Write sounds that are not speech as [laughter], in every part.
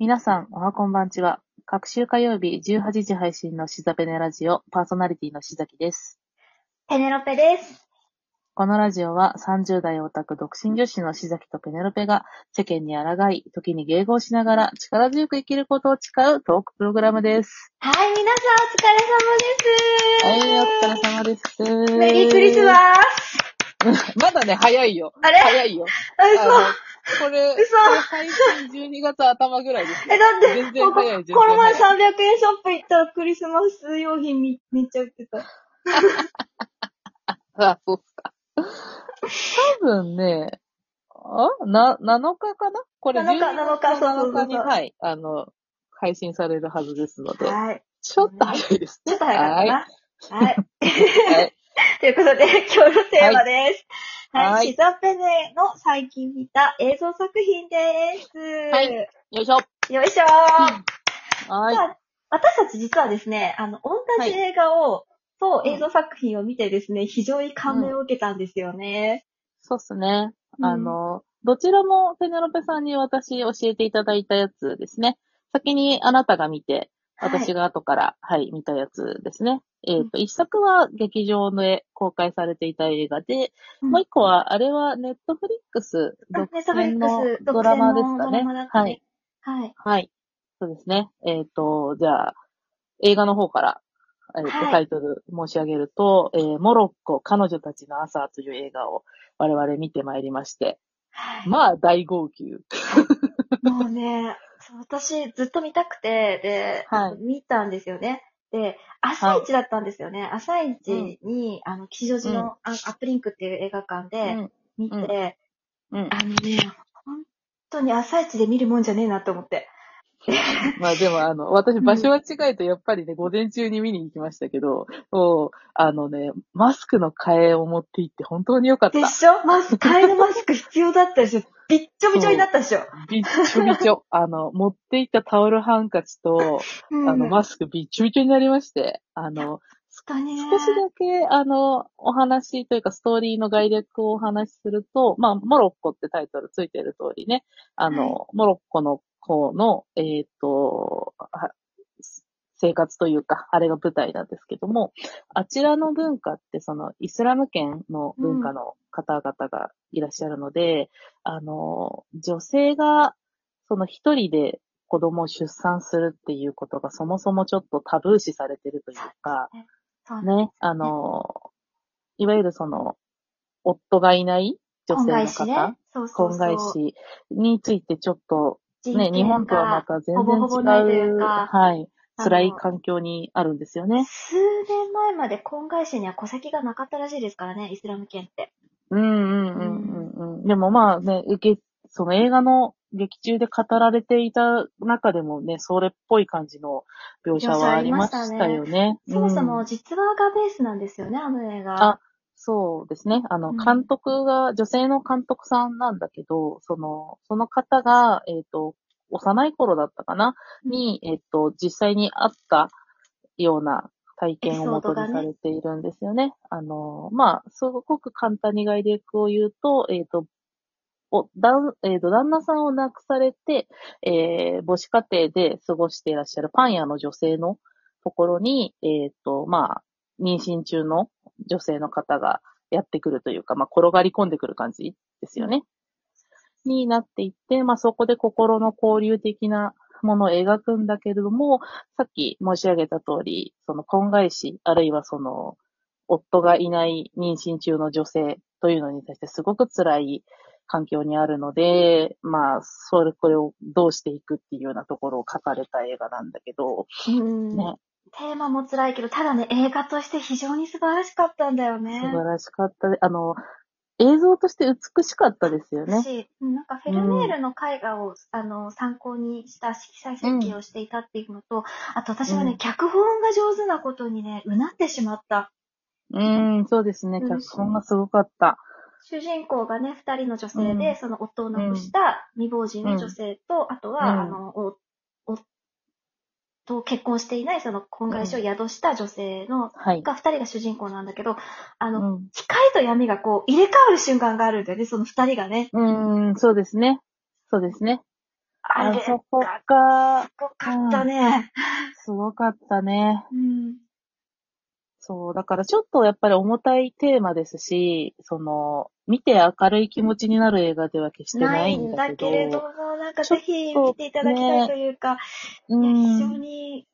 皆さん、おはこんばんちは。各週火曜日18時配信のシザペネラジオ、パーソナリティのしざきです。ペネロペです。このラジオは30代オタク独身女子のしざきとペネロペが世間に抗い、時に迎合しながら力強く生きることを誓うトークプログラムです。はい、皆さんお疲れはい、お様疲れ様です。です。メリークリスマス [laughs] まだね、早いよ。あれ？早いよ。あ、これ、嘘これ配信12月頭ぐらいですよえ、だって、全然早い、全然この前300早い。円ショップ行ったらクリスマス用品みめっちゃ売ってた。[laughs] あ、そうっすか。多分ね、あ？な、7日かな？これ7日12 7日そうそうそう7日に、はい、あの、配信されるはずですので、はい。ちょっと早いですね。ちょっと早かったな。はい。はい。[laughs] はい。[laughs] ということで、[laughs] 今日のテーマです。はい。はいシザペネの最近見た映像作品です。はいよいしょ。よいしょー。はい。まあ私たち実はですね、あの、同じ映画を、とうん映像作品を見てですね、非常に感銘を受けたんですよね。そうっすね。うんあの、どちらもペネロペさんに私教えていただいたやつですね。先にあなたが見て、私が後から、はい、見たやつですね。えっ、と、一作は劇場で公開されていた映画で、うんもう一個は、あれはネットフリックス独占のスドラマですかね独占のドラマだっ。たはいね。はい。はい。そうですね。えっ、と、じゃあ、映画の方から、えーとはいタイトル申し上げると、えーモロッコ、彼女たちの朝という映画を我々見てまいりまして、はいまあ、大号泣。もうね、私ずっと見たくて、で、はい見たんですよね。で、朝一だったんですよね。朝一に、あの、吉祥寺の、あアップリンクっていう映画館うでん。見て、うん。あのね、本当に朝一で見るもんじゃねえなと思って。[laughs] まあでも、あの、私場所は違いとやっぱりね、午前中に見に行きましたけど、そうあのね、マスクの替えを持って行って本当に良かったで。しょ？マスク、替えのマスク必要だったでしょ？びっちょびちょになったでしょ。びっちょびちょ。[laughs] あの、持って行ったタオルハンカチと、あの、マスクびっちょびちょになりまして、あの、少しだけ、あの、お話というか、ストーリーの概略をお話しすると、まあ、モロッコってタイトルついてる通りね、あの、モロッコの方の、えっ、と、あ生活というか、あれが舞台なんですけども、あちらの文化って、その、イスラム圏の文化の方々がいらっしゃるので、あの、女性が、その一人で子供を出産するっていうことがそもそもちょっとタブー視されてるというか、そうね、あの、いわゆるその、夫がいない女性の方、。そうそう婚そう。外子についてちょっと、ね、人権日本とはまた全然ほぼほぼないとい違う、はい、辛い環境にあるんですよね。数年前まで婚外子には戸籍がなかったらしいですからね、イスラム圏って。うんうんうんうんうん。でもまあね、受け、その映画の劇中で語られていた中でもね、それっぽい感じの描写はありましたよね。そもそもうん実話がベースなんですよね、あの映画。あそうですね。あの、うん監督が、女性の監督さんなんだけど、その、その方が、えっ、と、幼い頃だったかな、に、えっ、と、実際にあったような体験を元にされているんですよね。あの、まあ、すごく簡単に概略を言うと、えっ、と、お、だん、えっ、と、旦那さんを亡くされて、えー母子家庭で過ごしていらっしゃるパン屋の女性のところに、えっ、と、まあ、妊娠中の女性の方がやってくるというか、まあ、転がり込んでくる感じですよね。になっていって、まあ、そこで心の交流的なものを描くんだけれども、さっき申し上げた通り、その婚外子、あるいはその、夫がいない妊娠中の女性というのに対してすごく辛い環境にあるので、まあ、それ、これをどうしていくっていうようなところを書かれた映画なんだけど、うんね、テーマも辛いけど、ただね、映画として非常に素晴らしかったんだよね。素晴らしかったで。あの、映像として美しかったですよね。し、なんかフェルメールの絵画を、あの参考にした色彩設計をしていたっていうのと、あと私はね、うん脚本が上手なことにね、うなってしまった。うーん、そうですね。うん脚本がすごかった。主人公がね、二人の女性で、うんその夫を亡くした未亡人の女性と、あとは、うんあの、お、と結婚していないその婚外子を宿した女性の、はい。が二人が主人公なんだけど、あの、うん。光と闇がこう入れ替わる瞬間があるんだよね、その二人がね。うーん、そうですね。そうですね。あれ、あそこか。すごかったね。すごかったね。うん。そう、だからちょっとやっぱり重たいテーマですし、その、見て明るい気持ちになる映画では決してなないいんんだけど。だけれども、なんかぜひ見ていただきたいというか、ういや非常ん。に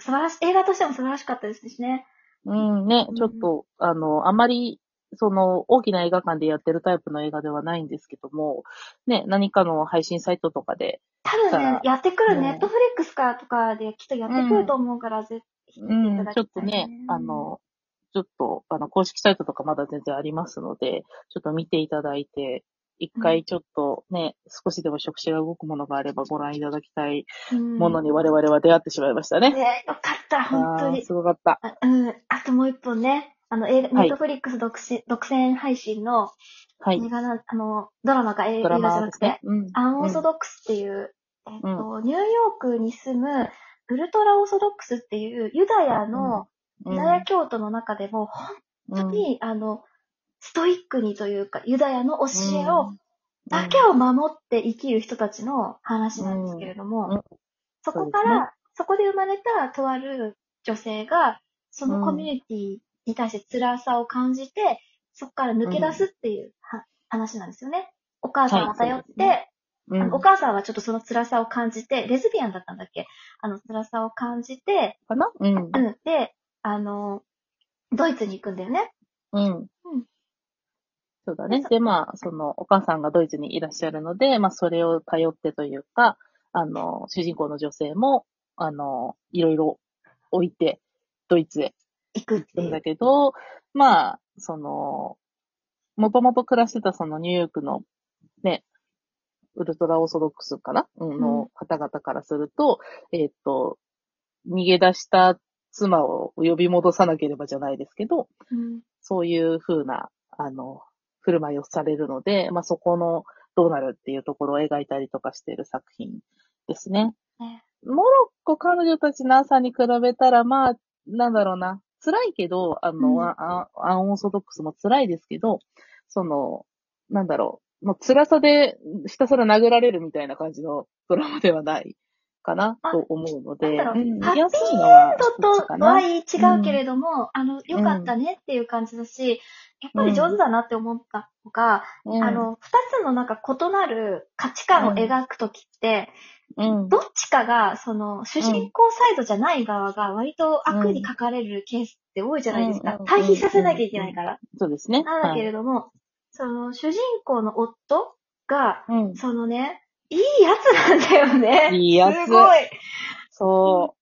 素晴らしい、映画としても素晴らしかったですしね。うん、ね。う、ん。ちょっと、あの、あまり、その、大きな映画館でやってるタイプの映画ではないんですけども、ね、何かの配信サイトとかで、多分ねやってくる、うんネットフリックスかとかできっとやってくると思うから、ぜひ見ていただうん、ちょっとね、あ、の、ちょっと、あの、公式サイトとかまだ全然ありますので、ちょっと見ていただいて、一回ちょっとね、少しでも触手が動くものがあればご覧いただきたいうんものに我々は出会ってしまいましたね。ね、よかった、本当にす。ごかった。あうん。あともう一本ね、あの、映画、はいネットフリックス独占独占配信のはい映。画な、あの、ドラマか映画じゃなくてね、。うん。アンオーソドックスっていう、えっと、ニューヨークに住むウルトラオーソドックスっていうユダヤの、うん。ユダヤ教徒の中でも本当に、あの、ストイックにというか、ユダヤの教えを、だけを守って生きる人たちの話なんですけれども、そこから、そこで生まれたとある女性が、そのコミュニティに対して辛さを感じて、そこから抜け出すっていうは、話なんですよね。お母さんを頼って、うんお母さんはちょっとその辛さを感じて、レズビアンだったんだっけ？あの辛さを感じて、かな？うん。うん。で、あの、ドイツに行くんだよね。うん。そうだね。で、まあ、その、お母さんがドイツにいらっしゃるので、まあ、それを頼ってというか、あの、主人公の女性も、あの、いろいろ置いて、ドイツへ行くってんだけど、まあ、その、もともと暮らしてたそのニューヨークの、ね、ウルトラオーソドックスかな、うん、の方々からすると、えーっと、逃げ出した妻を呼び戻さなければじゃないですけど、うん。そういう風な、あの、振る舞いをされるので、まあ、そこのどうなるっていうところを描いたりとかしている作品ですね。ね。モロッコ彼女たちの朝に比べたら、まあ、なんだろうな。辛いけど、あの、うん。アンオーソドックスも辛いですけど、その、なんだろう。もう辛さでひたすら殴られるみたいな感じのドラマではないかなあと思うので、ハッピー見やすいのはちょっこっちかな。とは違うけれども、あの、良かったねっていう感じだし、やっぱり上手だなって思ったのが、うんあ、の、二つのなんか異なる価値観を描くときって、うん。どっちかが、その、主人公サイドじゃない側が割と悪に書かれるケースって多いじゃないですかうん。対比させなきゃいけないから。そうですね。なんだけれども、その、主人公の夫が、はいうん。そのね、いいやつなんだよね。いいやつすごい。そ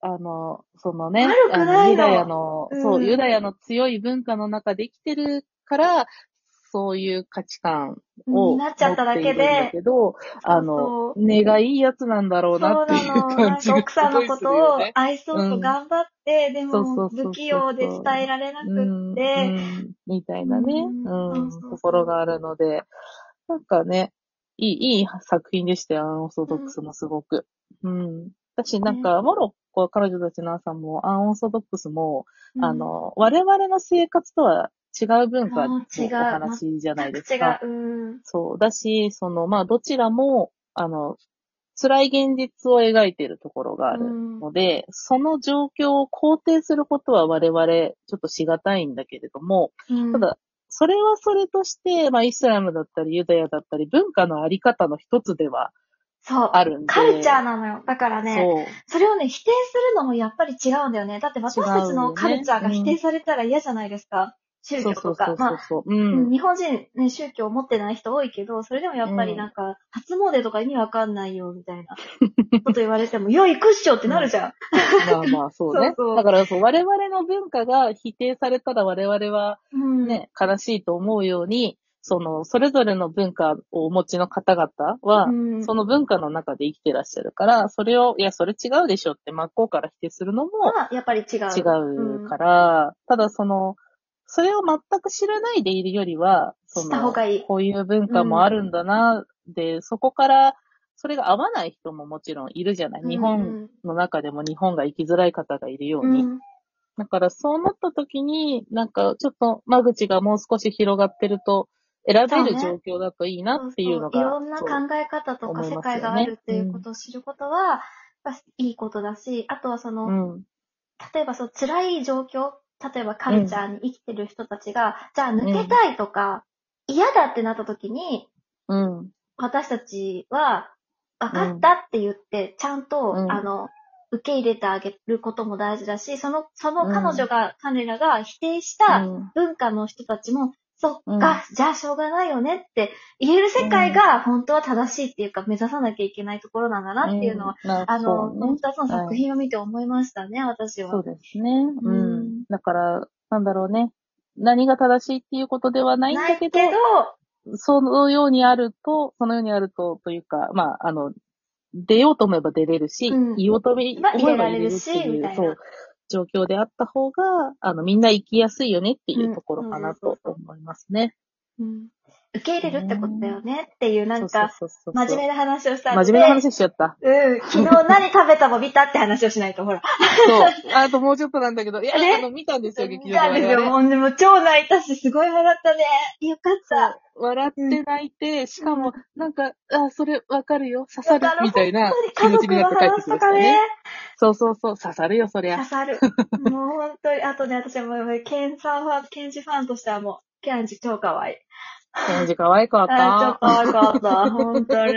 う。あの、そのね、悪くないのユダヤの、うんそう、ユダヤの強い文化の中で生きてるから、そういう価値観をになっちゃっただけ持っているんだで、けど、あそのう、根がいいやつなんだろうなっていう感じがか奥さんのことをす愛そうと頑張って、うそうも不器用で伝えられなくって、うん。うん。みたいなね、うん。ところがあるので、なんかね、いい、いい作品でしたよ、アンオーソドックスもすごく。うん。私、なんか、モロッコ、彼女たちの朝も、アンオーソドックスも、うん。あ、の、我々の生活とは違う文化のお話じゃないです違か。う。うん。そう。だし、その、まあ、どちらも、あの、辛い現実を描いているところがあるうんので、その状況を肯定することは我々、ちょっとしがたいんだけれども、うんただ、それはそれとして、まあ、イスラムだったり、ユダヤだったり、文化のあり方の一つではそう。あるんで。カルチャーなのよ。だからね、そう。それをね、否定するのもやっぱり違うんだよね。だって私たちのカルチャーが否定されたら嫌じゃないですか。宗教とか。まあ。日本人、ね、宗教を持ってない人多いけど、それでもやっぱりなんか、初詣とか意味わかんないよ、みたいな [laughs] こと言われても、よいクッションってなるじゃん。まあまあ、そうね。[laughs] そうそうだからそう、我々の文化が否定されたら我々はうん。ね、悲しいと思うように、その、それぞれの文化をお持ちの方々は、うんその文化の中で生きてらっしゃるから、それを、いや、それ違うでしょって真っ向から否定するのもまあ、やっぱり違う。違うから、ただその、それを全く知らないでいるよりは、そ知った方の、がいいこういう文化もあるんだな、で、そこから、それが合わない人ももちろんいるじゃない。日本の中でも日本が生きづらい方がいるように。うん。だからそうなった時に、なんかちょっと間口がもう少し広がってると選べる状況だといいなっていうのが。そうそういろんなそう考え方とか世思いますよね界があるっていうことを知ることは、やっぱいいことだし、あとはその、うん。例えばそう辛い状況、例えばカルチャーに生きてる人たちが、じゃあ抜けたいとか、嫌だってなった時に、うん。私たちは、分かったって言って、ちゃんと、うん。あの、受け入れてあげることも大事だし、その、その彼女が、彼らが否定したうん。文化の人たちも、そっうん。か、じゃあしょうがないよねって言える世界が本当は正しいっていうか、目指さなきゃいけないところなんだなっていうのは、あの、この二つの作品を見て思いましたね、私は。そうですね。ううん。ん。だから、なんだろうね。何が正しいっていうことではないんだけど、そのようにあると、そのようにあると、というか、まあ、あの、出ようと思えば出れるし、うん。言おうと思えば入れるしみたいう。な状況であった方が、あの、みんな生きやすいよねっていうところかなうんと思いますね。うん受け入れるってことだよねっていう、なんか、真面目な話をした。真面目な話しちゃった。うん。昨日何食べたも見たって話をしないと、ほら。そう。あともうちょっとなんだけど、いや、ねあの、見たんですよ、劇見たんですよ。もう、でも超泣いたし、すごい笑ったね。よかった。笑って泣いて、しかも、なんか、あ、それわかるよ、刺さるみたいな本気持ちになって帰ってきましたよね。。そうそうそう、刺さるよ、そりゃ。刺さる。[laughs] もう本当に、あとね、私はもう、ケンさんファン、ケンジファンとしてはもう、ケンジ超可愛い。感じ可愛かっ [laughs] あー、超た。可愛かった。本当に。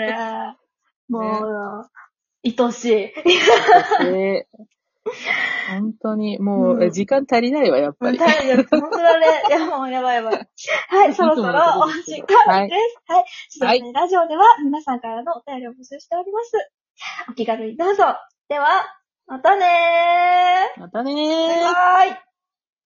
[laughs] もう、愛しい。で [laughs] 本当に、もう、うん時間足りないわ、やっぱり。体力、本当だね。[laughs] いや、もうやばいやばい。はい、そろそろお時間です。はい。ちょっとね、ラジオでは皆さんからのお便りを募集しております。お気軽にどうぞ。では、またねー。またねバイー。バイ。